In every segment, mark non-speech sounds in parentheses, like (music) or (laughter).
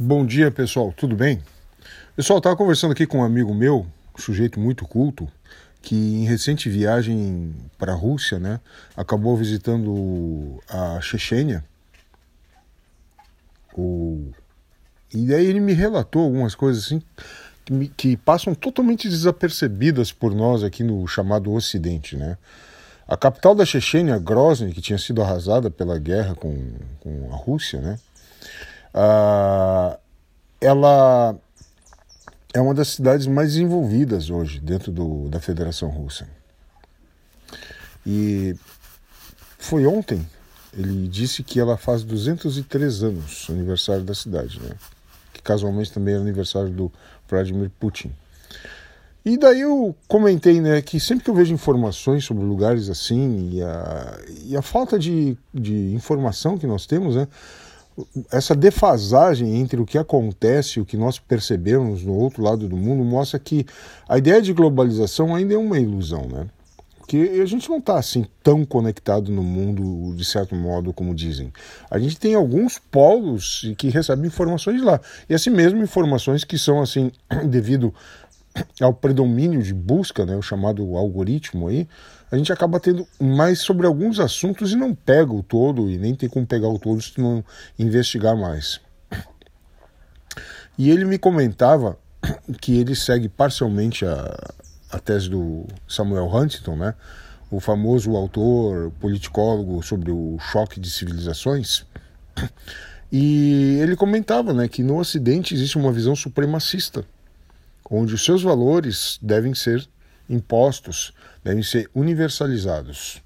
Bom dia, pessoal. Tudo bem? Pessoal, estava conversando aqui com um amigo meu, um sujeito muito culto, que em recente viagem para a Rússia, né, acabou visitando a Chechênia. O... E daí ele me relatou algumas coisas assim que, me, que passam totalmente desapercebidas por nós aqui no chamado Ocidente, né? A capital da Chechênia, Grozny, que tinha sido arrasada pela guerra com, com a Rússia, né? Ah, ela é uma das cidades mais desenvolvidas hoje dentro do, da Federação Russa. E foi ontem, ele disse que ela faz 203 anos, aniversário da cidade, né? que casualmente também é aniversário do Vladimir Putin. E daí eu comentei né, que sempre que eu vejo informações sobre lugares assim e a, e a falta de, de informação que nós temos, né, essa defasagem entre o que acontece e o que nós percebemos no outro lado do mundo mostra que a ideia de globalização ainda é uma ilusão, né? Porque a gente não está assim tão conectado no mundo de certo modo como dizem. A gente tem alguns polos que recebem informações lá e assim mesmo informações que são assim (clears throat) devido ao predomínio de busca, né, o chamado algoritmo aí, a gente acaba tendo mais sobre alguns assuntos e não pega o todo, e nem tem como pegar o todo se não investigar mais. E ele me comentava que ele segue parcialmente a, a tese do Samuel Huntington, né, o famoso autor politicólogo sobre o choque de civilizações. E ele comentava né, que no Ocidente existe uma visão supremacista onde os seus valores devem ser impostos, devem ser universalizados.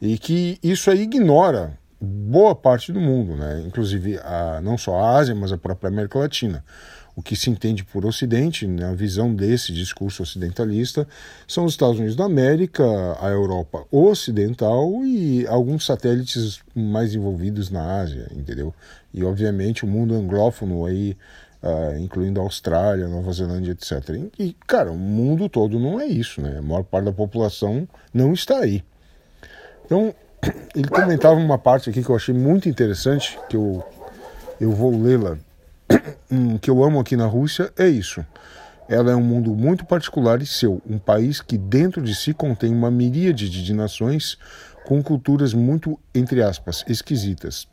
E que isso aí ignora boa parte do mundo, né? inclusive a, não só a Ásia, mas a própria América Latina. O que se entende por Ocidente, na né, visão desse discurso ocidentalista, são os Estados Unidos da América, a Europa Ocidental e alguns satélites mais envolvidos na Ásia, entendeu? E obviamente o mundo anglófono aí uh, incluindo a Austrália, Nova Zelândia, etc. E, cara, o mundo todo não é isso, né? A maior parte da população não está aí. Então, (clears throat) ele comentava uma parte aqui que eu achei muito interessante, que eu, eu vou lê-la, (clears throat) que eu amo aqui na Rússia, é isso. Ela é um mundo muito particular e seu, um país que dentro de si contém uma miríade de nações com culturas muito, entre aspas, esquisitas.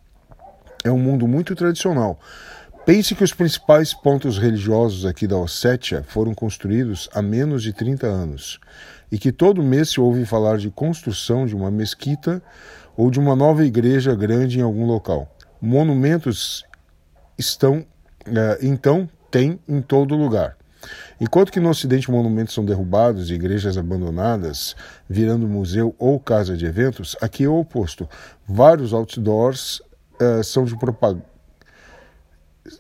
É um mundo muito tradicional, Pense que os principais pontos religiosos aqui da Ossétia foram construídos há menos de 30 anos e que todo mês se ouve falar de construção de uma mesquita ou de uma nova igreja grande em algum local. Monumentos estão, eh, então, tem em todo lugar. Enquanto que no Ocidente monumentos são derrubados e igrejas abandonadas, virando museu ou casa de eventos, aqui é o oposto. Vários outdoors uh, são de propaganda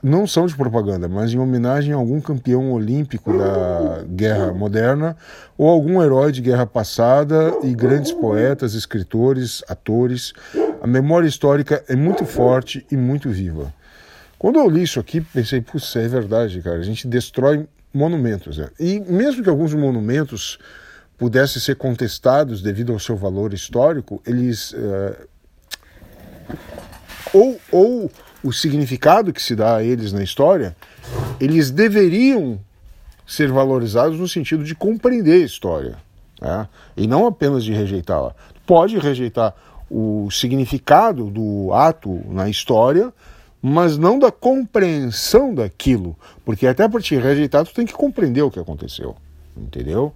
não são de propaganda, mas em homenagem a algum campeão olímpico da guerra moderna ou algum herói de guerra passada e grandes poetas, escritores, atores. A memória histórica é muito forte e muito viva. Quando eu li isso aqui, pensei, puxa, é verdade, cara, a gente destrói monumentos. Né? E mesmo que alguns monumentos pudessem ser contestados devido ao seu valor histórico, eles. Uh, ou, ou o significado que se dá a eles na história, eles deveriam ser valorizados no sentido de compreender a história, né? e não apenas de rejeitá-la. Pode rejeitar o significado do ato na história, mas não da compreensão daquilo, porque até para te rejeitar tu tem que compreender o que aconteceu, entendeu?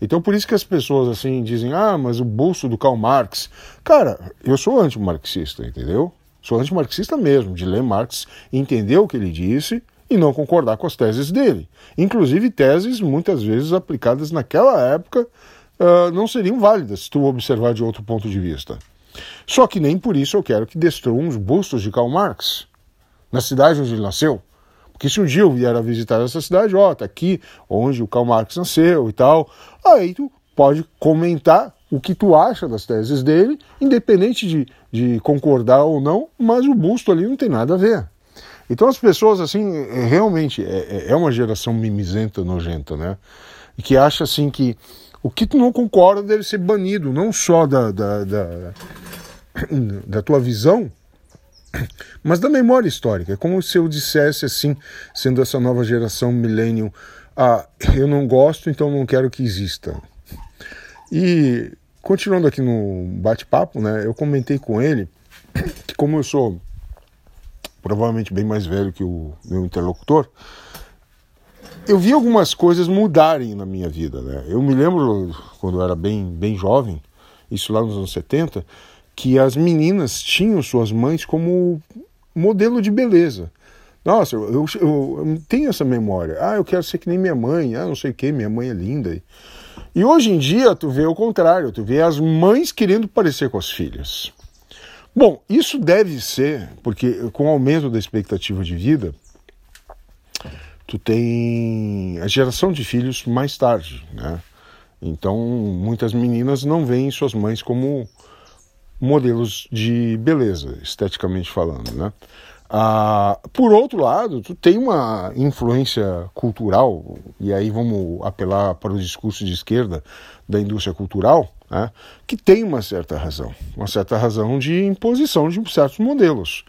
Então por isso que as pessoas assim dizem, ah, mas o bolso do Karl Marx, cara, eu sou anti-marxista, entendeu? Sou antimarxista mesmo, de ler Marx, entender o que ele disse e não concordar com as teses dele. Inclusive teses muitas vezes aplicadas naquela época uh, não seriam válidas se tu observar de outro ponto de vista. Só que nem por isso eu quero que destruam os bustos de Karl Marx na cidade onde ele nasceu. Porque se um dia eu vier a visitar essa cidade, ó, tá aqui onde o Karl Marx nasceu e tal, aí tu pode comentar o que tu acha das teses dele, independente de, de concordar ou não, mas o busto ali não tem nada a ver. Então as pessoas, assim, é, realmente, é, é, é uma geração mimizenta, nojenta, né? Que acha, assim, que o que tu não concorda deve ser banido, não só da, da, da, (clears throat) da tua visão, (clears throat) mas da memória histórica. É como se eu dissesse assim, sendo essa nova geração millennium, ah, eu não gosto, então não quero que exista. E continuando aqui no bate-papo, né, eu comentei com ele que como eu sou provavelmente bem mais velho que o meu interlocutor, eu vi algumas coisas mudarem na minha vida. Né? Eu me lembro, quando eu era bem, bem jovem, isso lá nos anos 70, que as meninas tinham suas mães como modelo de beleza. Nossa, eu, eu, eu, tenho essa memória. Ah, eu quero ser que nem minha mãe. Ah, não sei o que, minha mãe é linda. E hoje em dia tu vê o contrário, tu vê as mães querendo parecer com as filhas. Bom, isso deve ser porque com o aumento da expectativa de vida, tu tem a geração de filhos mais tarde, né? Então, muitas meninas não veem suas mães como modelos de beleza, esteticamente falando, né? Ah, por outro lado, tu tem uma influência cultural, e aí vamos apelar para o discurso de esquerda da indústria cultural, né, que tem uma certa razão, uma certa razão de imposição de certos modelos.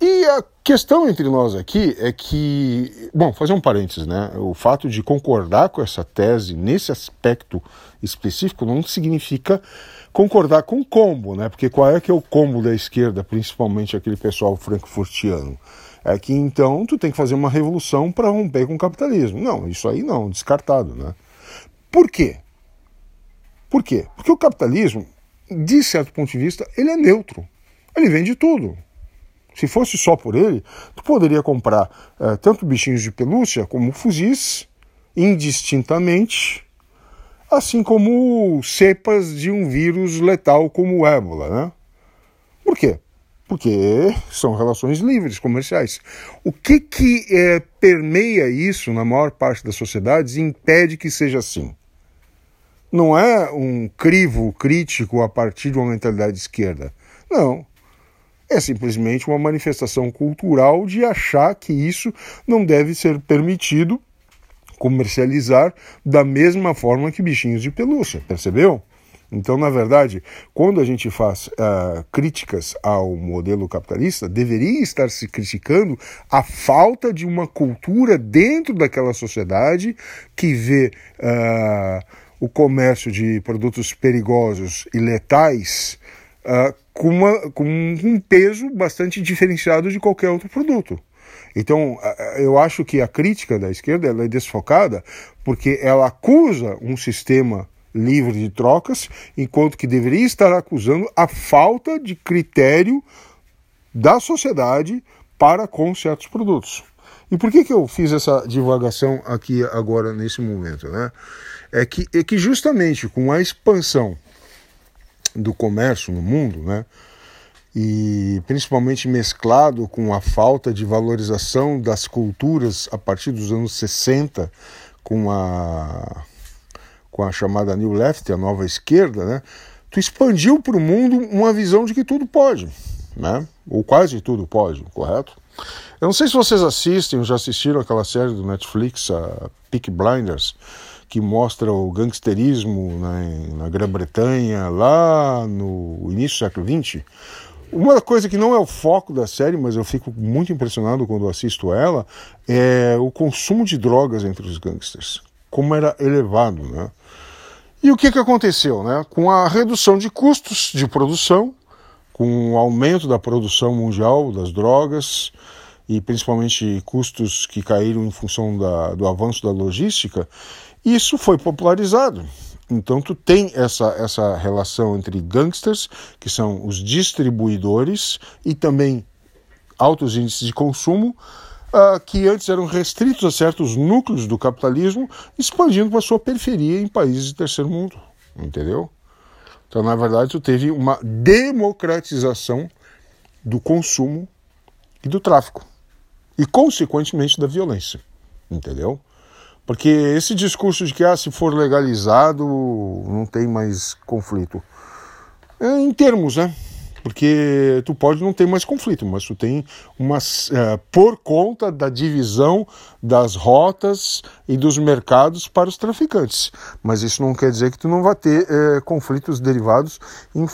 E a questão entre nós aqui é que, bom, fazer um parênteses, né? O fato de concordar com essa tese nesse aspecto específico não significa concordar com o combo, né? Porque qual é que é o combo da esquerda, principalmente aquele pessoal frankfurtiano? É que então tu tem que fazer uma revolução para romper com o capitalismo. Não, isso aí não, descartado, né? Por quê? Por quê? Porque o capitalismo, de certo ponto de vista, ele é neutro. Ele vende tudo. Se fosse só por ele, tu poderia comprar uh, tanto bichinhos de pelúcia como fuzis, indistintamente, assim como cepas de um vírus letal como o ébola, né? Por quê? Porque são relações livres, comerciais. O que que é, permeia isso na maior parte das sociedades e impede que seja assim? Não é um crivo crítico a partir de uma mentalidade esquerda. Não é simplesmente uma manifestação cultural de achar que isso não deve ser permitido comercializar da mesma forma que bichinhos de pelúcia, percebeu? Então, na verdade, quando a gente faz uh, críticas ao modelo capitalista, deveria estar se criticando a falta de uma cultura dentro daquela sociedade que vê uh, o comércio de produtos perigosos e letais uh, com, uma, com um peso bastante diferenciado de qualquer outro produto. Então, eu acho que a crítica da esquerda é desfocada porque ela acusa um sistema livre de trocas, enquanto que deveria estar acusando a falta de critério da sociedade para com certos produtos. E por que, que eu fiz essa divagação aqui agora nesse momento? Né? É, que, é que justamente com a expansão do comércio no mundo, né? E principalmente mesclado com a falta de valorização das culturas a partir dos anos 60, com a, com a chamada New Left, a nova esquerda, né? Tu expandiu para o mundo uma visão de que tudo pode, né? Ou quase tudo pode, correto? Eu não sei se vocês assistem ou já assistiram aquela série do Netflix, a Peak Blinders, que mostra o gangsterismo na, na Grã-Bretanha, lá no início do século XX. Uma coisa que não é o foco da série, mas eu fico muito impressionado quando assisto ela, é o consumo de drogas entre os gangsters. Como era elevado, né? E o que, que aconteceu, né? Com a redução de custos de produção, com o aumento da produção mundial das drogas, e principalmente custos que caíram em função da, do avanço da logística, isso foi popularizado. Então tu tem essa, essa relação entre gangsters, que são os distribuidores, e também altos índices de consumo, uh, que antes eram restritos a certos núcleos do capitalismo, expandindo para sua periferia em países de terceiro mundo. Entendeu? Então, na verdade, tu teve uma democratização do consumo e do tráfico. E, consequentemente, da violência. Entendeu? Porque esse discurso de que ah, se for legalizado não tem mais conflito. É, em termos, né? Porque tu pode não ter mais conflito, mas tu tem uma. É, por conta da divisão das rotas e dos mercados para os traficantes. Mas isso não quer dizer que tu não vai ter é, conflitos derivados em,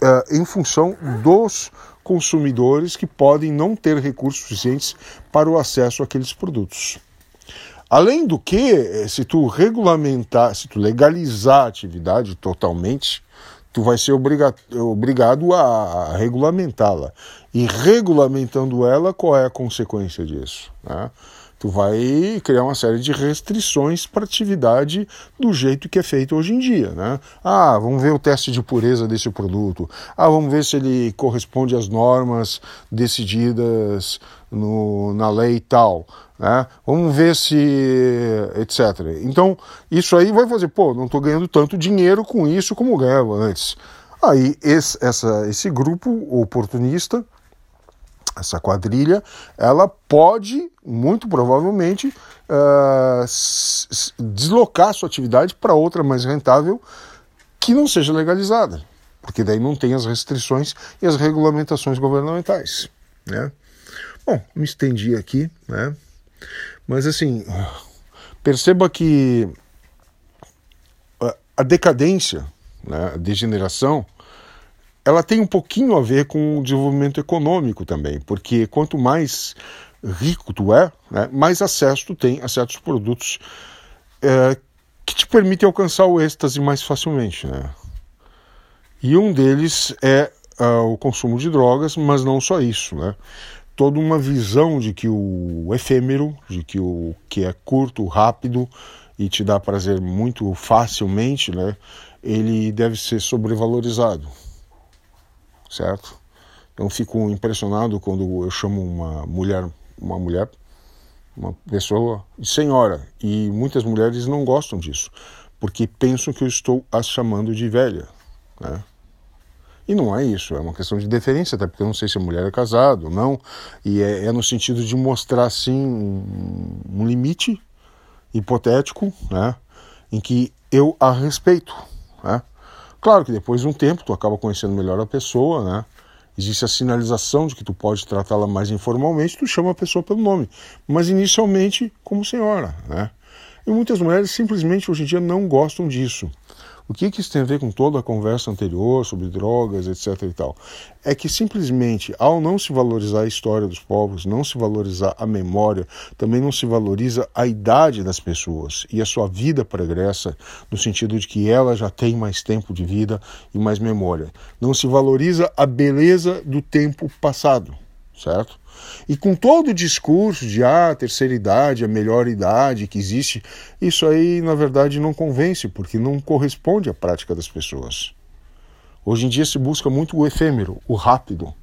é, em função dos consumidores que podem não ter recursos suficientes para o acesso àqueles produtos. Além do que, eh, se tu regulamentar, se tu legalizar a atividade totalmente, tu vai ser obrigado a regulamentá-la. E regulamentando ela, qual é a consequência disso? Né? Tu vai criar uma série de restrições para atividade do jeito que é feito hoje em dia, né? Ah, vamos ver o teste de pureza desse produto. Ah, vamos ver se ele corresponde às normas decididas no, na lei tal. Né? Vamos ver se. etc. Então, isso aí vai fazer, pô, não estou ganhando tanto dinheiro com isso como ganhava antes. Aí, esse, essa, esse grupo oportunista essa quadrilha, ela pode, muito provavelmente, uh, deslocar sua atividade para outra mais rentável que não seja legalizada, porque daí não tem as restrições e as regulamentações governamentais. Né? Bom, me estendi aqui, né? mas assim, perceba que a decadência, né, a degeneração, ela tem um pouquinho a ver com o desenvolvimento econômico também, porque quanto mais rico tu é, né, mais acesso tu tem a certos produtos é, que te permitem alcançar o êxtase mais facilmente. Né? E um deles é uh, o consumo de drogas, mas não só isso. Né? Toda uma visão de que o efêmero, de que o que é curto, rápido e te dá prazer muito facilmente, né, ele deve ser sobrevalorizado certo? Então fico impressionado quando eu chamo uma mulher, uma mulher, uma pessoa senhora, e muitas mulheres não gostam disso, porque pensam que eu estou as chamando de velha, né? E não é isso, é uma questão de deferência, até porque eu não sei se a mulher é casada ou não, e é, é no sentido de mostrar assim um, um limite hipotético, né, em que eu a respeito, né? Claro que depois de um tempo tu acaba conhecendo melhor a pessoa, né? Existe a sinalização de que tu pode tratá-la mais informalmente, tu chama a pessoa pelo nome, mas inicialmente como senhora, né? E muitas mulheres simplesmente hoje em dia não gostam disso. O que, que isso tem a ver com toda a conversa anterior sobre drogas, etc. e tal? É que simplesmente, ao não se valorizar a história dos povos, não se valorizar a memória, também não se valoriza a idade das pessoas e a sua vida pregressa, no sentido de que ela já tem mais tempo de vida e mais memória. Não se valoriza a beleza do tempo passado, certo? E com todo o discurso de ah, a terceira idade, a melhor idade que existe, isso aí na verdade não convence, porque não corresponde à prática das pessoas. Hoje em dia se busca muito o efêmero, o rápido,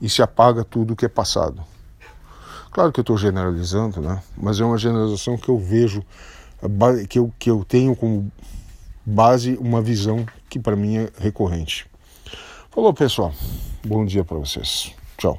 e se apaga tudo o que é passado. Claro que eu estou generalizando, né? mas é uma generalização que eu vejo, que eu, que eu tenho como base uma visão que para mim é recorrente. Falou pessoal, bom dia para vocês. Tchau.